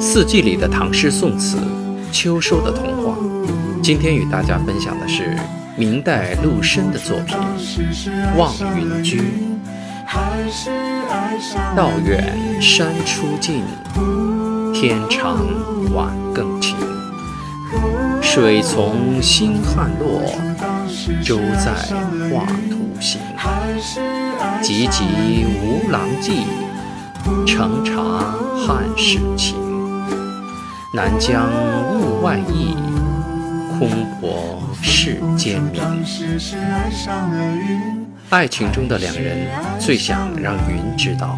四季里的唐诗宋词，秋收的童话。今天与大家分享的是明代陆深的作品《望云居》。道远山初尽，天长晚更晴。水从星汉落，舟在画图行。急急无郎记，乘茶汉使情。南疆雾外溢，空泊世间明。爱情中的两人最想让云知道。